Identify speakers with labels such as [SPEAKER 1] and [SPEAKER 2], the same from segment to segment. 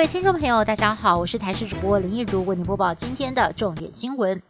[SPEAKER 1] 各位听众朋友，大家好，我是台视主播林一如，为您播报今天的重点新闻。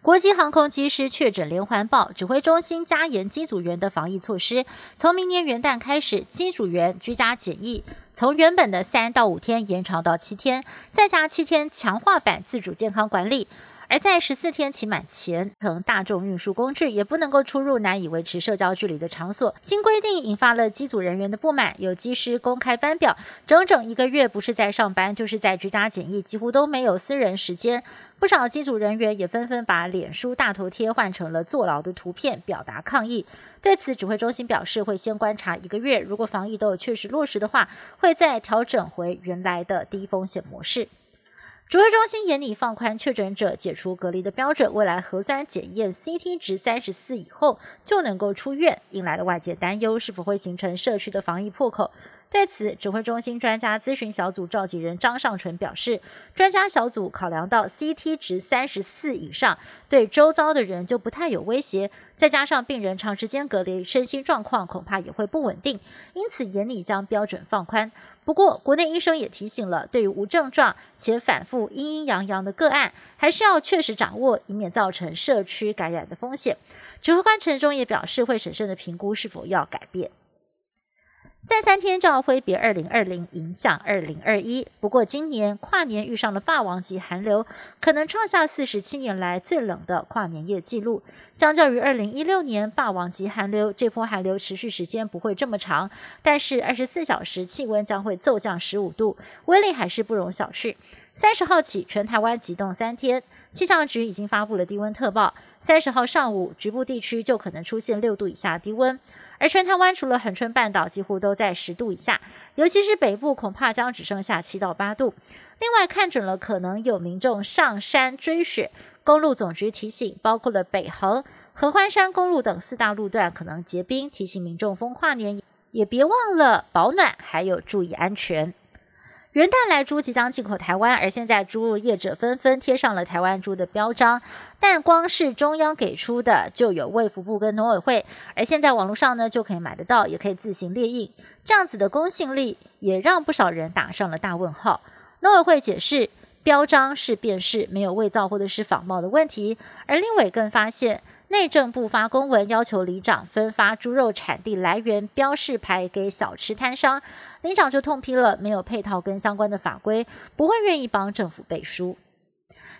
[SPEAKER 1] 国际航空机师确诊连环爆，指挥中心加严机组员的防疫措施。从明年元旦开始，机组员居家检疫从原本的三到五天延长到七天，再加七天强化版自主健康管理。而在十四天期满前，乘大众运输工具也不能够出入难以维持社交距离的场所。新规定引发了机组人员的不满，有机师公开班表，整整一个月不是在上班，就是在居家检疫，几乎都没有私人时间。不少机组人员也纷纷把脸书大头贴换成了坐牢的图片，表达抗议。对此，指挥中心表示会先观察一个月，如果防疫都有确实落实的话，会再调整回原来的低风险模式。指挥中心严拟放宽确诊者解除隔离的标准，未来核酸检验 CT 值三十四以后就能够出院，引来了外界担忧，是否会形成社区的防疫破口？对此，指挥中心专家咨询小组召集人张尚纯表示，专家小组考量到 CT 值三十四以上，对周遭的人就不太有威胁，再加上病人长时间隔离，身心状况恐怕也会不稳定，因此严拟将标准放宽。不过，国内医生也提醒了，对于无症状且反复阴阴阳阳的个案，还是要确实掌握，以免造成社区感染的风险。指挥官陈忠也表示，会审慎的评估是否要改变。再三天就要挥别二零二零，影响二零二一。不过今年跨年遇上了霸王级寒流，可能创下四十七年来最冷的跨年夜纪录。相较于二零一六年霸王级寒流，这波寒流持续时间不会这么长，但是二十四小时气温将会骤降十五度，威力还是不容小觑。三十号起，全台湾急冻三天，气象局已经发布了低温特报。三十号上午，局部地区就可能出现六度以下低温。而全台湾除了恒春半岛，几乎都在十度以下，尤其是北部，恐怕将只剩下七到八度。另外，看准了可能有民众上山追雪，公路总局提醒，包括了北横、合欢山公路等四大路段可能结冰，提醒民众风跨年也别忘了保暖，还有注意安全。元旦来猪即将进口台湾，而现在猪肉业者纷纷贴上了台湾猪的标章，但光是中央给出的就有卫福部跟农委会，而现在网络上呢就可以买得到，也可以自行列印，这样子的公信力也让不少人打上了大问号。农委会解释，标章是辨识，没有伪造或者是仿冒的问题，而林委更发现。内政部发公文要求里长分发猪肉产地来源标示牌给小吃摊商，里长就痛批了没有配套跟相关的法规，不会愿意帮政府背书。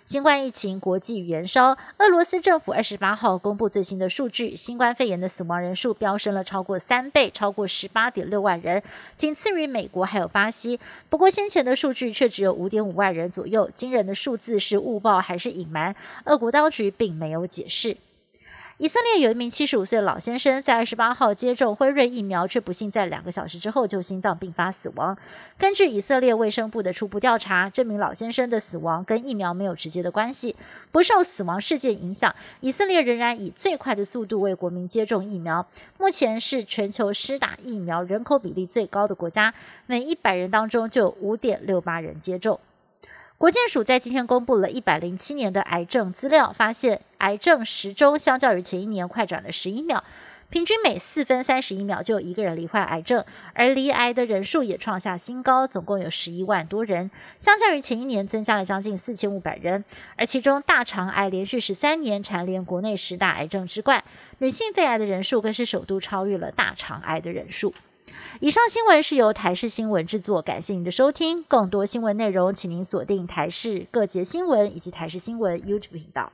[SPEAKER 1] 新冠疫情国际延烧，俄罗斯政府二十八号公布最新的数据，新冠肺炎的死亡人数飙升了超过三倍，超过十八点六万人，仅次于美国还有巴西。不过先前的数据却只有五点五万人左右，惊人的数字是误报还是隐瞒？俄国当局并没有解释。以色列有一名七十五岁的老先生，在二十八号接种辉瑞疫苗，却不幸在两个小时之后就心脏病发死亡。根据以色列卫生部的初步调查，这名老先生的死亡跟疫苗没有直接的关系。不受死亡事件影响，以色列仍然以最快的速度为国民接种疫苗。目前是全球施打疫苗人口比例最高的国家，每一百人当中就有五点六八人接种。国健署在今天公布了一百零七年的癌症资料，发现癌症时钟相较于前一年快转了十一秒，平均每四分三十一秒就有一个人罹患癌症，而罹癌的人数也创下新高，总共有十一万多人，相较于前一年增加了将近四千五百人，而其中大肠癌连续十三年蝉联国内十大癌症之冠，女性肺癌的人数更是首度超越了大肠癌的人数。以上新闻是由台视新闻制作，感谢您的收听。更多新闻内容，请您锁定台视各节新闻以及台视新闻 YouTube 频道。